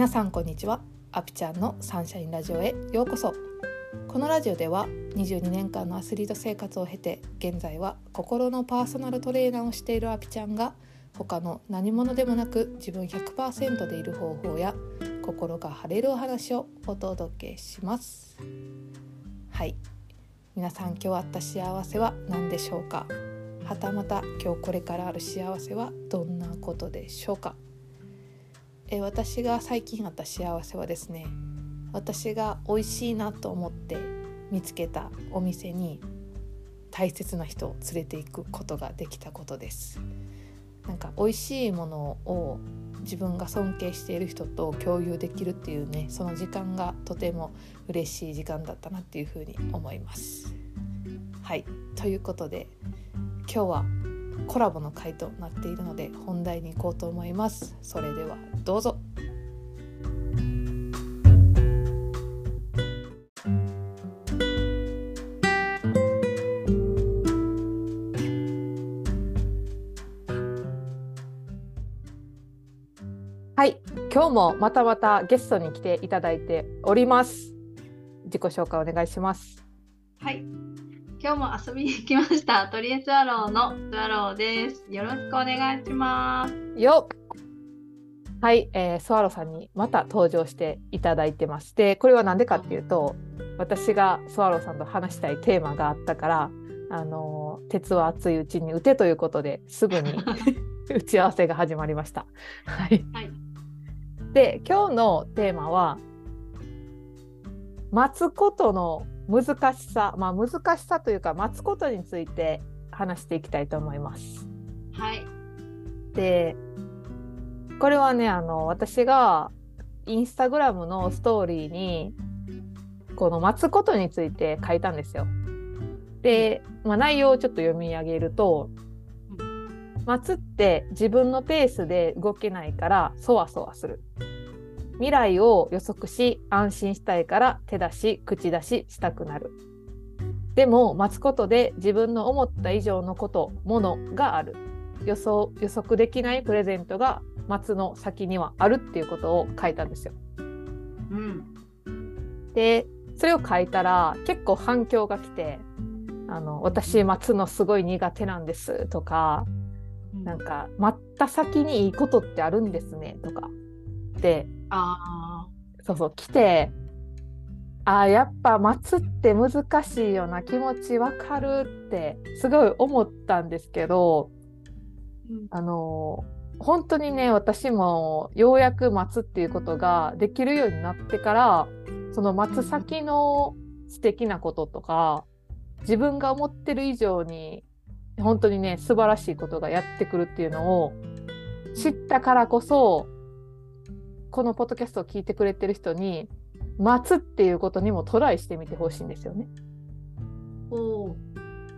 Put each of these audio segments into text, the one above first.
皆さんこんにちは。アピちゃんのサンシャインラジオへようこそ。このラジオでは22年間のアスリート生活を経て現在は心のパーソナルトレーナーをしているアピちゃんが他の何者でもなく自分100%でいる方法や心が晴れるお話をお届けします。はい。皆さん今日あった幸せは何でしょうか？はたまた今日これからある幸せはどんなことでしょうか？え私が最近あった幸せはですね私が美味しいなと思って見つけたお店に大切な人を連れていくことができたことです。なんか美味しいものを自分が尊敬している人と共有できるっていうねその時間がとても嬉しい時間だったなっていうふうに思います。はい。ということで今日はコラボの回となっているので本題に行こうと思います。それではどうぞ。はい今日もまたまたゲストに来ていただいております。自己紹介お願いします。はい。今日も遊びに来ました。トリエスワローのスワローです。よろしくお願いします。よはい、えー、スワローさんにまた登場していただいてましてこれは何でかっていうと私がスワローさんと話したいテーマがあったからあの鉄は熱いうちに打てということですぐに 打ち合わせが始まりました。はい、はい、で今日のテーマは待つことの難しさ、まあ、難しさというか待つことについて話していきたいと思います。はい、でこれはねあの私がインスタグラムのストーリーにこの待つことについて書いたんですよ。で、まあ、内容をちょっと読み上げると「待つって自分のペースで動けないからそわそわする」未来を予測し安心したいから手出し口出ししたくなる。でも待つことで自分の思った以上のことものがある。予想予測できないプレゼントが待つの先にはあるっていうことを書いたんですよ。うん、でそれを書いたら結構反響が来て「あの私待つのすごい苦手なんです」とか「なんか待った先にいいことってあるんですね」とか。であそうそう来てあやっぱ待つって難しいような気持ちわかるってすごい思ったんですけど、うん、あの本当にね私もようやく待つっていうことができるようになってからその待つ先の素敵なこととか自分が思ってる以上に本当にね素晴らしいことがやってくるっていうのを知ったからこそこのポッドキャストを聞いてくれてる人に待つっていうことにもトライしてみてほしいんですよね。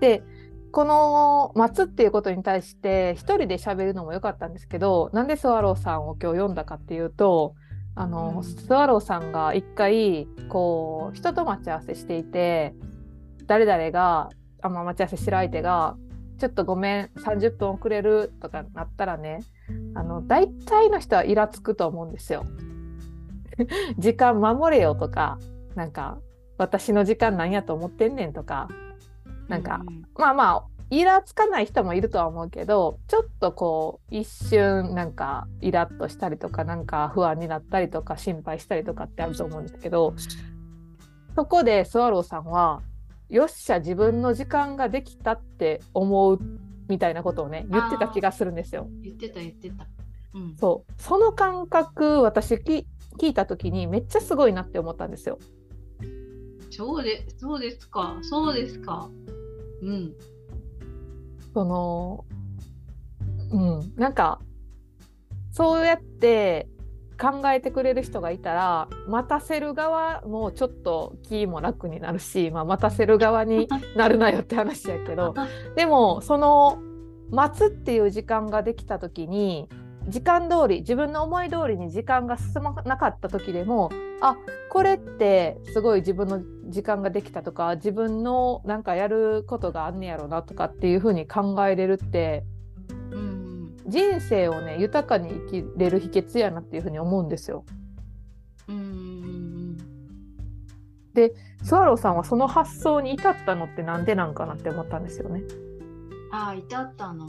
でこの待つっていうことに対して一人で喋るのも良かったんですけどなんでスワローさんを今日読んだかっていうとあの、うん、スワローさんが一回こう人と待ち合わせしていて誰々があ、まあ、待ち合わせしてる相手がちょっとごめん30分遅れるとかなったらねあの大体の人はイラつくと思うんですよ。時間守れよとかなんか私の時間なんやと思ってんねんとかなんか、うん、まあまあイラつかない人もいるとは思うけどちょっとこう一瞬なんかイラッとしたりとかなんか不安になったりとか心配したりとかってあると思うんですけどそこでスワローさんはよっしゃ自分の時間ができたって思うみたいなことをね言ってた気がするんですよ。言ってた言ってた。うん、そうその感覚私聞いた時にめっちゃすごいなって思ったんですよ。そうでそうですかそうですか。うん。そのうんなんかそうやって考えてくれる人がいたら待たせる側もちょっと気も楽になるし、まあ、待たせる側に なるなよって話やけど でもその待つっていう時間ができた時に時間通り自分の思い通りに時間が進まなかった時でもあこれってすごい自分の時間ができたとか自分のなんかやることがあんねやろなとかっていうふうに考えれるって人生をね豊かに生きれる秘訣やなっていうふうに思うんですよ。でスワローさんはその発想に至ったのってなんでなんかなって思ったんですよね。ああ至ったの？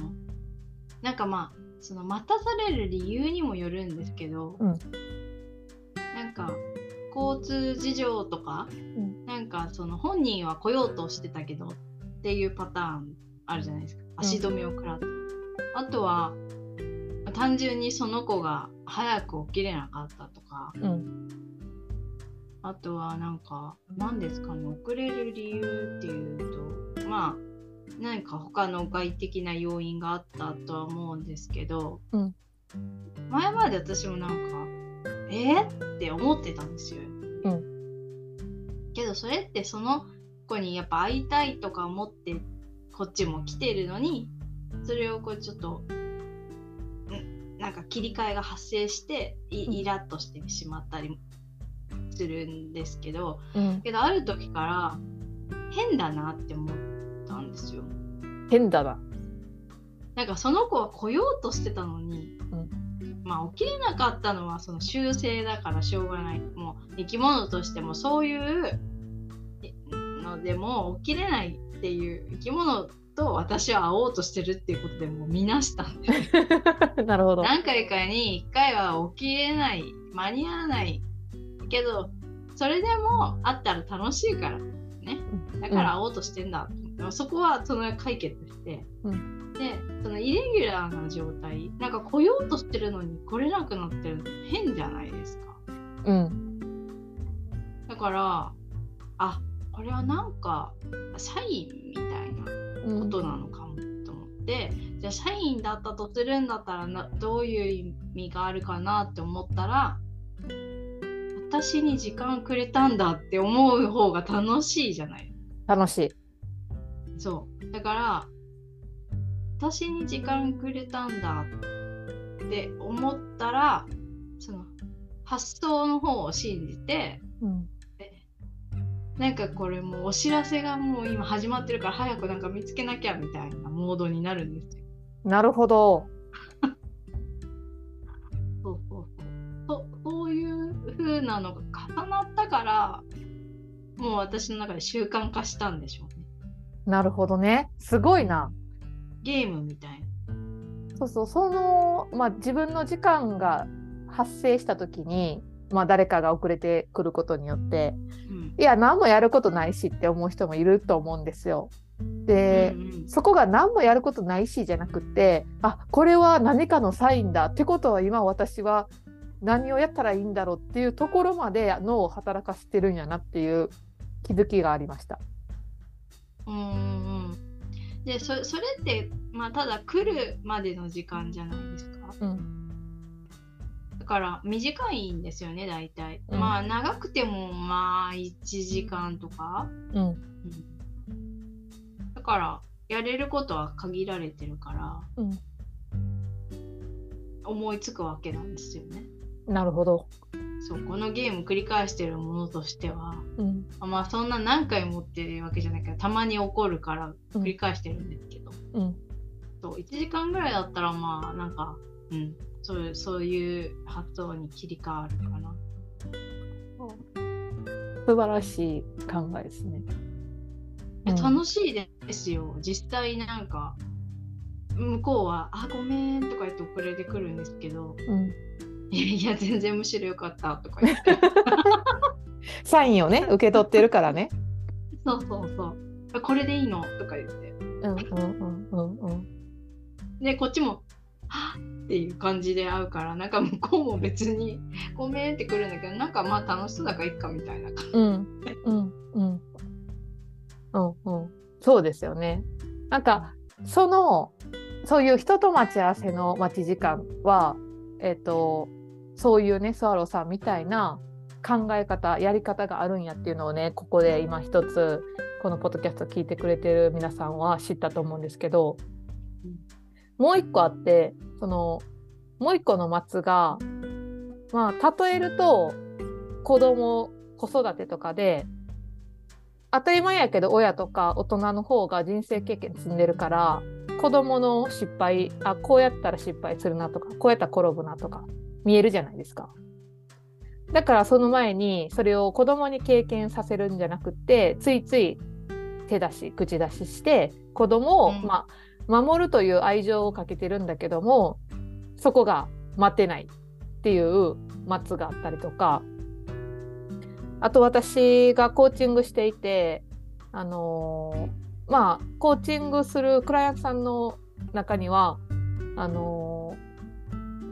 なんかまあその待たされる理由にもよるんですけど、うん。なんか交通事情とか、ん。なんかその本人は来ようとしてたけどっていうパターンあるじゃないですか。足止めを食らって、あとは単純にその子が早く起きれなかったとか。うん。あとはなんか何ですかね遅れる理由っていうとまあ何か他の外的な要因があったとは思うんですけど、うん。前まで私もなんかえー、って思ってたんですよ。うけどそれってその子にやっぱ会いたいとか思ってこっちも来てるのにそれをこうちょっとんなんか切り替えが発生してイラッとしてしまったりするんですけどうん、けどある時から変だなって思ったんですよ。変だな。なんかその子は来ようとしてたのに、まあ起きれなかったのはその習性だからしょうがないもう生き物としてもそういうのでも起きれないっていう生き物と私は会おうとしてるっていうことでもう見なしたんで。す なるほど。何回かに1回は起きれない間に合わないけどそれでも会ったら楽しいからね。だから会おうとしてんだ、でもそこはその解決して、うでそのイレギュラーな状態。なんか来ようとしてるのに来れなくなってるの変じゃないですか。うん。だからあこれはなんかサインみたいなうん。ことなのかもと思って、じゃあ社員だったとするんだったらなどういう意味があるかなって思ったら私に時間くれたんだって思う方が楽しいじゃない。楽しい。そう。だから私に時間くれたんだって思ったらその発想の方を信じてうんなんかこれもうお知らせがもう今始まってるから早くなんか見つけなきゃみたいなモードになるんですよ。なるほど。そうそうそう。そそういう風なのが重なったからもう私の中で習慣化したんでしょうね。なるほどね。すごいな。ゲームみたいな。そうそうその、まあ、自分の時間が発生した時に、まあ、誰かが遅れてくることによってうんいや何もやることないしって思う人もいると思うんですよ。で、うんうんそこが何もやることないしじゃなくってあこれは何かのサインだってことは今私は何をやったらいいんだろうっていうところまで脳を働かせてるんやなっていう気づきがありました。うんうんでそそれって、まあ、ただ来るまでの時間じゃないですか。うんだから短いんですよね大体。うん。まあ長くてもまあ1時間とか。うん。うん。だからやれることは限られてるから。うん、思いつくわけなんですよね。なるほど。そうこのゲーム繰り返してるものとしては。うん。まあそんな何回もってるわけじゃないけどたまに起こるからうん繰り返してるんですけど、うん。そう1時間ぐらいだったらまあなんか、うん、そういうそういう発想に切り替わるかな。素晴らしい考えですね。楽しいですよ実際なんか向こうは「あごめん」とか言って遅れてくるんですけどうん「いやいや全然むしろよかった」とか言って サインをね受け取ってるからね。そうそうそう「これでいいの?」とか言ってうんうんうんうんうん。でこっちも「はっ」っていう感じで会うからなんか向こうも別に「ごめん」って来るんだけどなんかまあ楽しそうだからいっかみたいな感じ。うんうんうんうんうん。そうですよね。なんかそのそういう人と待ち合わせの待ち時間はえっ、とそういうねスワローさんみたいな考え方やり方があるんやっていうのをねここで今一つこのポッドキャスト聞いてくれてる皆さんは知ったと思うんですけど、うんもう一個あってそのもう一個の松がまあ例えると子供子育てとかで当たり前やけど親とか大人の方が人生経験積んでるから子供の失敗あこうやったら失敗するなとかこうやったら転ぶなとか見えるじゃないですか。だからその前にそれを子供に経験させるんじゃなくってついつい手出し口出しして子供を、うん、まあ、守るという愛情をかけてるんだけどもそこが待てないっていう末があったりとか。あと私がコーチングしていてあのー、まあコーチングするクライアントさんの中にはあの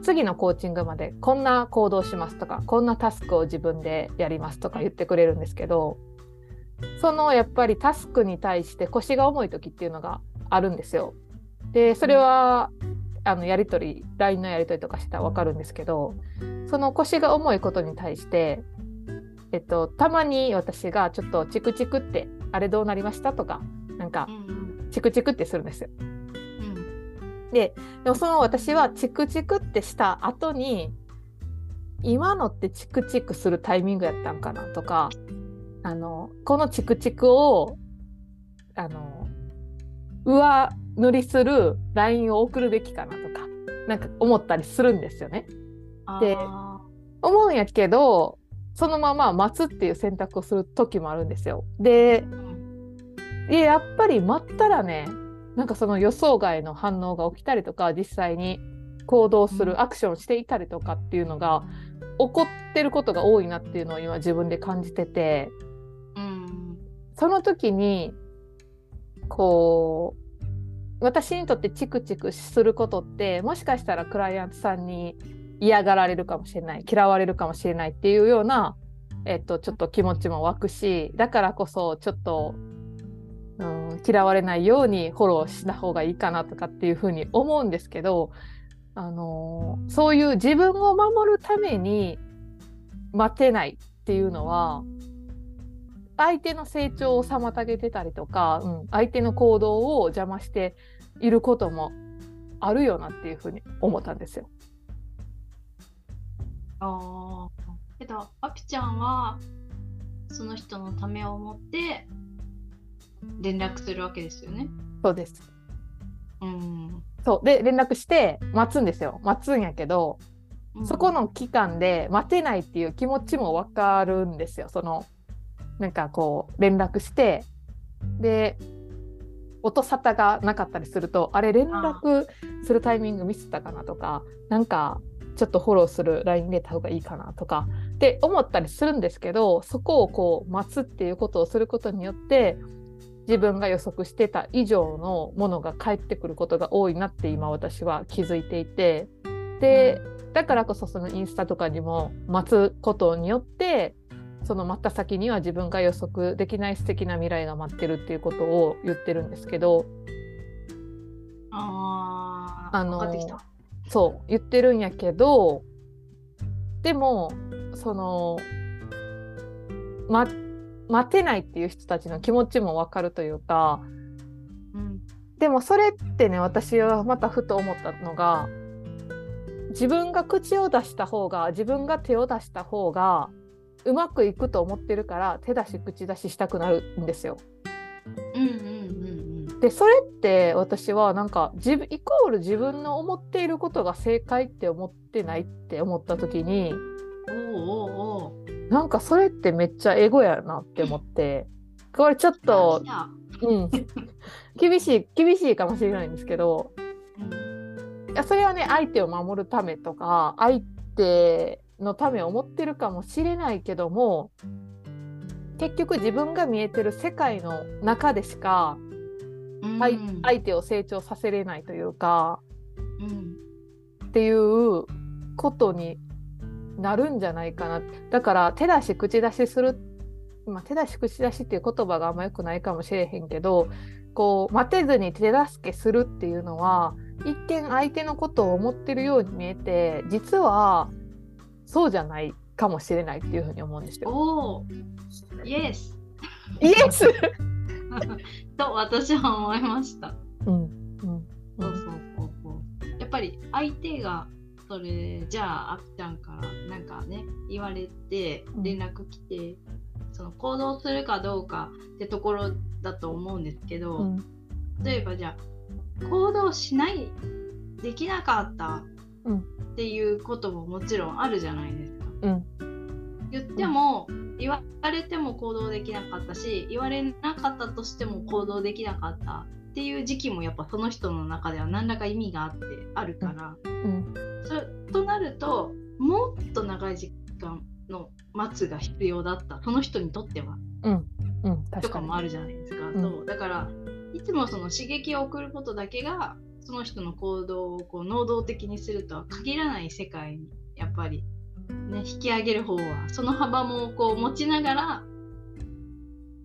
ー、次のコーチングまでこんな行動しますとかこんなタスクを自分でやりますとか言ってくれるんですけどそのやっぱりタスクに対して腰が重い時っていうのがあるんですよ。でそれはあのやり取り LINE のやり取りとかしたら分かるんですけどその腰が重いことに対してえっと、たまに私がちょっとチクチクってあれどうなりましたとかなんか、チクチクってするんですよ。うん、ででもその私はチクチクってした後に今のってチクチクするタイミングやったんかなとかあのこのチクチクをあの上塗りする LINE を送るべきかなとかなんか思ったりするんですよね。で思うんやけどそのまま待つっていう選択をする時もあるんですよ。でやっぱり待ったらねなんかその予想外の反応が起きたりとか実際に行動するアクションしていたりとかっていうのが起こってることが多いなっていうのを今自分で感じてて、うん、その時にこう私にとってチクチクすることってもしかしたらクライアントさんに嫌がられるかもしれない嫌われるかもしれないっていうような、えっと、ちょっと気持ちも湧くしだからこそちょっと、うん、嫌われないようにフォローした方がいいかなとかっていうふうに思うんですけど、あの、そういう自分を守るために待てないっていうのは相手の成長を妨げてたりとか、うん、相手の行動を邪魔していることもあるよなっていうふうに思ったんですよ。ああ。けど、アピちゃんは、その人のためを思って連絡するわけですよね。そうです。うん。そうで連絡して待つんですよ。待つんやけど、うん、そこの期間で待てないっていう気持ちも分かるんですよ。そのなんかこう連絡してで音沙汰がなかったりするとあれ連絡するタイミングミスったかなとかなんかちょっとフォローする LINE 入れた方がいいかなとかって思ったりするんですけどそこをこう待つっていうことをすることによって自分が予測してた以上のものが返ってくることが多いなって今私は気づいていてでだからこそそのインスタとかにも待つことによってその待った先には自分が予測できない素敵な未来が待ってるっていうことを言ってるんですけどああのそう言ってるんやけどでもその、ま、待てないっていう人たちの気持ちも分かるというか、うん、でもそれってね私はまたふと思ったのが自分が口を出した方が自分が手を出した方がうまくいくと思ってるから手出し口出ししたくなるんですよ。うんうんでそれって私はなんか自分イコール自分の思っていることが正解って思ってないって思った時におなんかそれってめっちゃエゴやなって思って。これちょっと、うん、厳しい厳しいかもしれないんですけど、いやそれはね相手を守るためとか相手のためを思ってるかもしれないけども結局自分が見えてる世界の中でしか相手を成長させれないというか、うん、っていうことになるんじゃないかな。だから手出し口出しする、まあ、手出し口出しっていう言葉があんまよくないかもしれへんけどこう待てずに手助けするっていうのは一見相手のことを思ってるように見えて実はそうじゃないかもしれないっていうふうに思うんですよ。おイエスイエスと私は思いました。うんうん、そうそうそうそう。やっぱり相手がそれじゃああっちゃんからなんかね言われて連絡来て、うん、その行動するかどうかってところだと思うんですけど、うん、例えばじゃあ行動しないできなかったっていうことももちろんあるじゃないですか。うん、言っても言われても行動できなかったし言われなかったとしても行動できなかったっていう時期もやっぱその人の中では何らか意味があってあるから、うん、それとなるともっと長い時間の待つが必要だった。その人にとっては、うん。うん、とかもあるじゃないですか。うん、そう。だからいつもその刺激を送ることだけがその人の行動をこう能動的にするとは限らない世界にやっぱり、ね、引き上げる方はその幅もこう持ちながら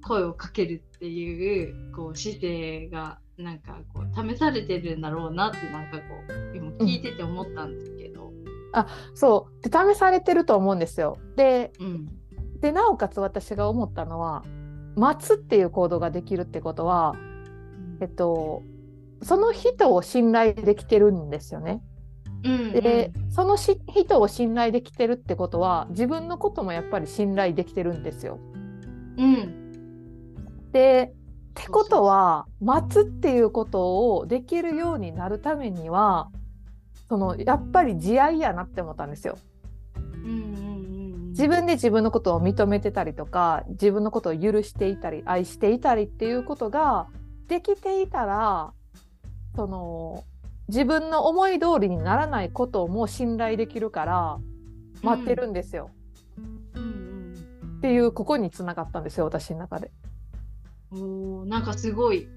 声をかけるっていうこう姿勢がなんかこう試されてるんだろうなってなんかこう今聞いてて思ったんですけど。うん、あそうで試されてると思うんですよ。でうん、でなおかつ私が思ったのは待つっていう行動ができるってことは、えっと、その人を信頼できてるんですよね。うんうん、でそのし人を信頼できてるってことは自分のこともやっぱり信頼できてるんですよ。うん、でってことは待つっていうことをできるようになるためにはそのやっぱり慈愛やなって思ったんですよ。自分で自分のことを認めてたりとか自分のことを許していたり愛していたりっていうことができていたらその自分の思い通りにならないことも信頼できるから待ってるんですよ。うん、っていうここにつながったんですよ私の中で。おなんかすごい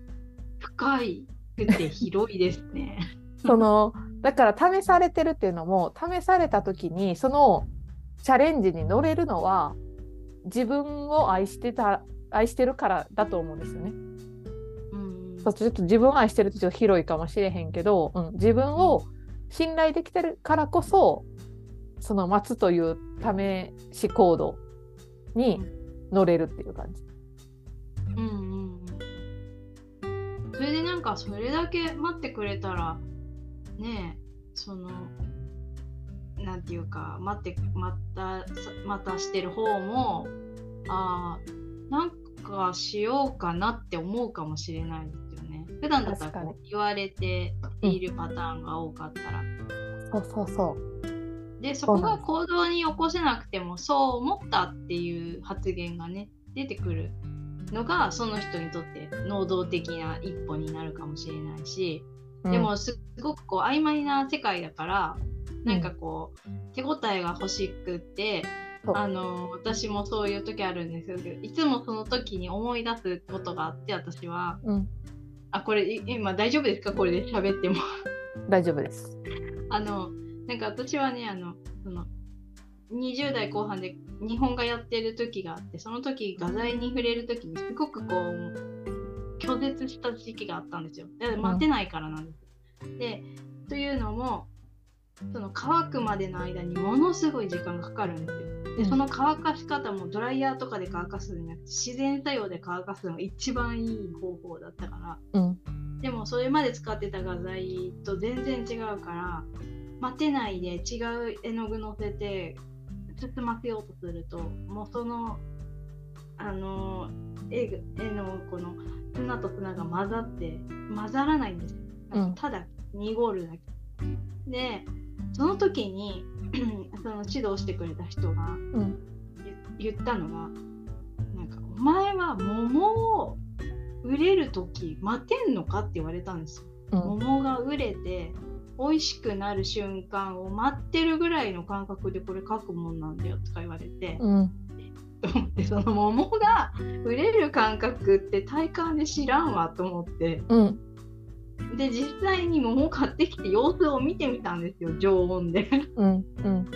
深いくて広いですね。そのだから試されてるっていうのも試された時にそのチャレンジに乗れるのは自分を愛してた愛してるからだと思うんですよね。うん、ちょっと自分を愛してるってちょっと広いかもしれへんけど、うん、自分を信頼できてるからこそその待つという試し行動に乗れるっていう感じ。うんうんうん。それでなんかそれだけ待ってくれたらねそのなんていうか待ってまたまたしてる方もあなんかしようかなって思うかもしれない。普段だったら言われているパターンが多かったら。うん、そうそうそう。でそこが行動に起こせなくてもそう思ったっていう発言がね出てくるのがその人にとって能動的な一歩になるかもしれないし、でもすごくこう曖昧な世界だからなんかこう手応えが欲しくってあの私もそういう時あるんですけどいつもその時に思い出すことがあって私は、うん、あこれ今大丈夫ですか？これで喋っても大丈夫ですあのなんか私はねあのその20代後半で日本がやってる時があってその時画材に触れる時にすごくこう拒絶した時期があったんですよ。待てないからなんです。うん、でというのもその乾くまでの間にものすごい時間がかかるんですよ。でその乾かし方もドライヤーとかで乾かすんじゃなくて自然作用で乾かすのが一番いい方法だったから、うん、でもそれまで使ってた画材と全然違うから待てないで違う絵の具乗せて包ませようとするともうそのあの絵絵のこの砂と砂が混ざって混ざらないんですよ。ただ濁るだけ。でその時に その指導してくれた人が言ったのが、なんか「お前は桃を売れる時待てんのか?」って言われたんですよ。うん、桃が売れて美味しくなる瞬間を待ってるぐらいの感覚でこれ書くもんなんだよとか言われて、うん、と思ってその桃が売れる感覚って体感で知らんわと思って、うん、で実際に桃買ってきて様子を見てみたんですよ常温で。うんうん、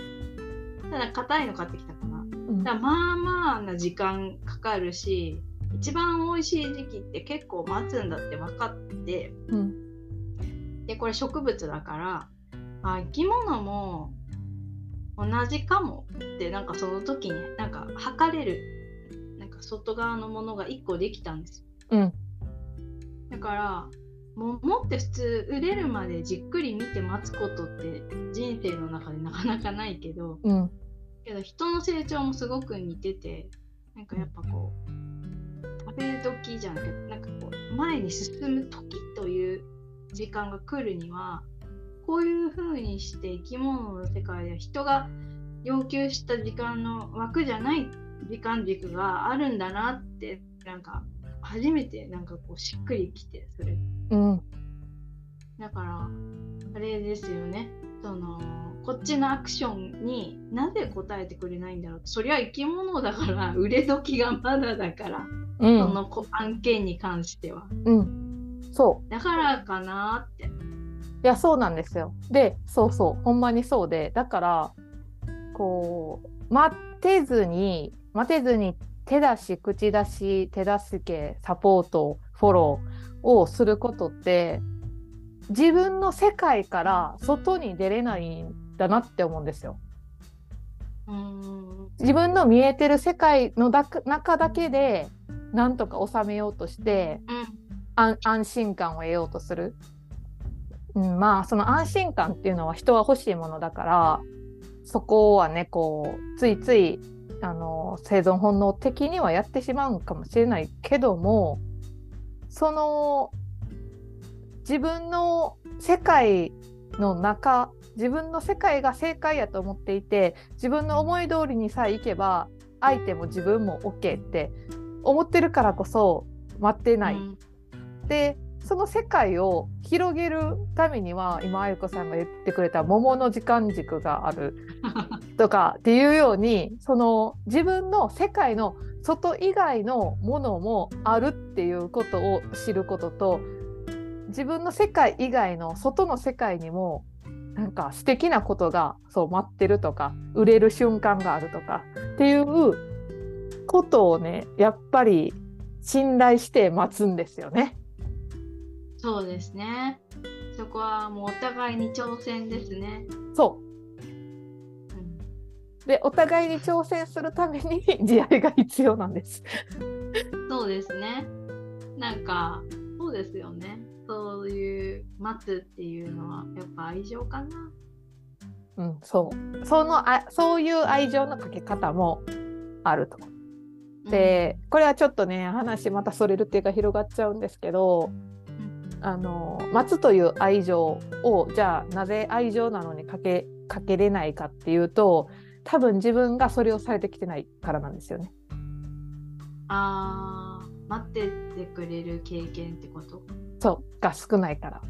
ただ硬いの買ってきたかな、うん、だからまあまあな時間かかるし一番美味しい時期って結構待つんだって分かって、うん、でこれ植物だからあ生き物も同じかもってなんかその時になんか測れる。なんか外側のものが1個できたんですよ、うん、だから桃って普通売れるまでじっくり見て待つことって人生の中でなかなかないけど、うん、けど人の成長もすごく似ててなんかやっぱこう食べ時じゃなくてなんかこう前に進む時という時間が来るにはこういう風にして生き物の世界では人が要求した時間の枠じゃない時間軸があるんだなってなんか初めてなんかこうしっくりきてそれ、うん、だからあれですよね。そのこっちのアクションになぜ答えてくれないんだろうそりゃ生き物だから売れ時がまだだから、うん、その案件に関しては、うん、そう。だからかなって。いやそうなんですよ。でそうそう。ほんまにそうで。だからこう待てずに待てずに手出し口出し手助けサポートフォローをすることって自分の世界から外に出れないんだなって思うんですよ。自分の見えてる世界の中だけでなんとか収めようとして、うん、安心感を得ようとする、うん、まあその安心感っていうのは人は欲しいものだからそこはねこうついついあの生存本能的にはやってしまうかもしれないけどもその自分の世界の中自分の世界が正解やと思っていて自分の思い通りにさえいけば相手も自分も OK って思ってるからこそ待ってない。うん、でその世界を広げるためには今あゆこさんが言ってくれた桃の時間軸がある とかっていうようにその自分の世界の外以外のものもあるっていうことを知ることと自分の世界以外の外の世界にもなんか素敵なことがそう待ってるとか売れる瞬間があるとかっていうことをねやっぱり信頼して待つんですよね。そうですね。そこはもうお互いに挑戦ですね。そう。うん、でお互いに挑戦するために 慈愛が必要なんです。そうですね。なんかそうですよね。そういう待つっていうのはやっぱ愛情かな。うん、そうそのあそういう愛情のかけ方もあると。で、これはちょっとね話またそれるっていうか広がっちゃうんですけど、あの待つという愛情をじゃあなぜ愛情なのにかけかけれないかっていうと多分自分がそれをされてきてないからなんですよね。あー待っててくれる経験ってこと？そうが少ないから。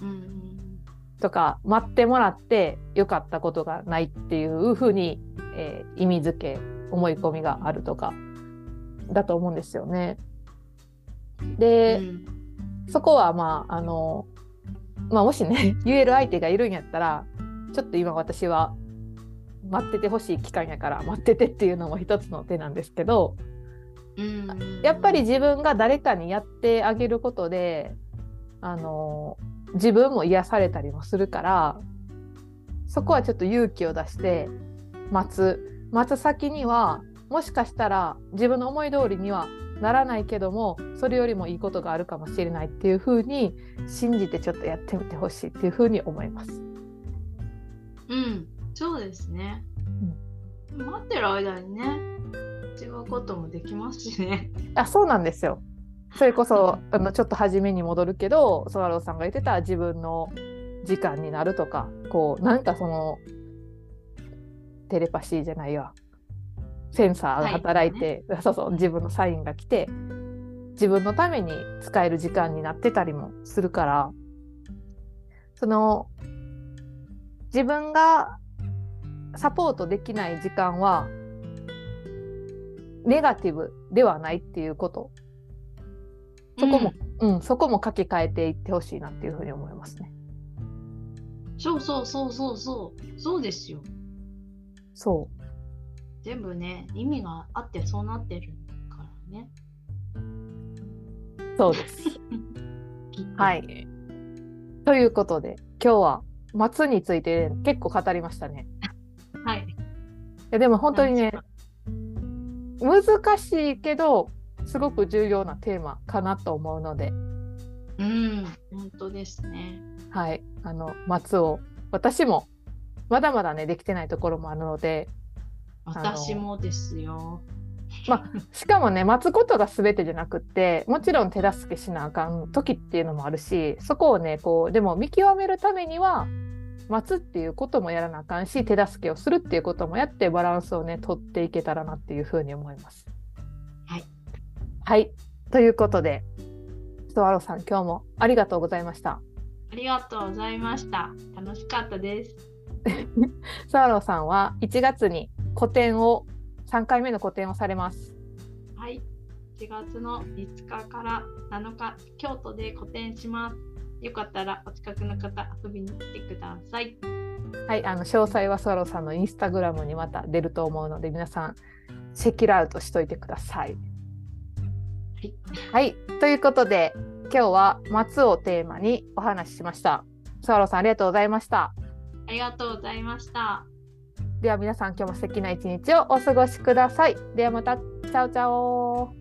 うん、とか待ってもらってよかったことがないっていうふうに、えー、意味づけ思い込みがあるとかだと思うんですよね。で、うんそこはまああの、まあ、もしね 言える相手がいるんやったらちょっと今私は待っててほしい期間やから待っててっていうのも一つの手なんですけど、うん、やっぱり自分が誰かにやってあげることであの自分も癒されたりもするからそこはちょっと勇気を出して待つ。待つ先にはもしかしたら自分の思い通りにはならないけどもそれよりもいいことがあるかもしれないっていうふうに信じてちょっとやってみてほしいっていうふうに思います。うんそうですね。うん、待ってる間にね違うこともできますしね。あそうなんですよ。それこそあのちょっと初めに戻るけどソワローさんが言ってた自分の時間になるとかこうなんかそのテレパシーじゃないわセンサーが働いて、ね、そうそう自分のサインが来て自分のために使える時間になってたりもするからその自分がサポートできない時間はネガティブではないっていうこと。そこも、うん、うん、そこも書き換えていってほしいなっていうふうに思いますね。そうそうそうそうそう。そうですよ。そう全部ね意味があってそうなってるからね。そうです。はい。ということで今日は松について結構語りましたね。はい。いやでも本当にね難しいけどすごく重要なテーマかなと思うので。うん本当ですね。はい。あの松を私もまだまだねできてないところもあるので私もですよ。まあ、しかもね待つことが全てじゃなくってもちろん手助けしなあかん時っていうのもあるしそこをねこうでも見極めるためには待つっていうこともやらなあかんし手助けをするっていうこともやってバランスをね取っていけたらなっていうふうに思います。はい、はい、ということでスワローさん今日もありがとうございました。ありがとうございました。楽しかったです。スワローさんは1月に個展を3回目の個展をされます。はい、1月の5日から7日京都で個展します。よかったらお近くの方遊びに来てください。はい、あの詳細はスワローさんのインスタグラムにまた出ると思うので皆さんチェキラウトしといてください。はい、はい、ということで今日は松をテーマにお話ししました。スワローさんありがとうございました。ありがとうございました。では皆さん今日も素敵な一日をお過ごしください。ではまた。チャオチャオ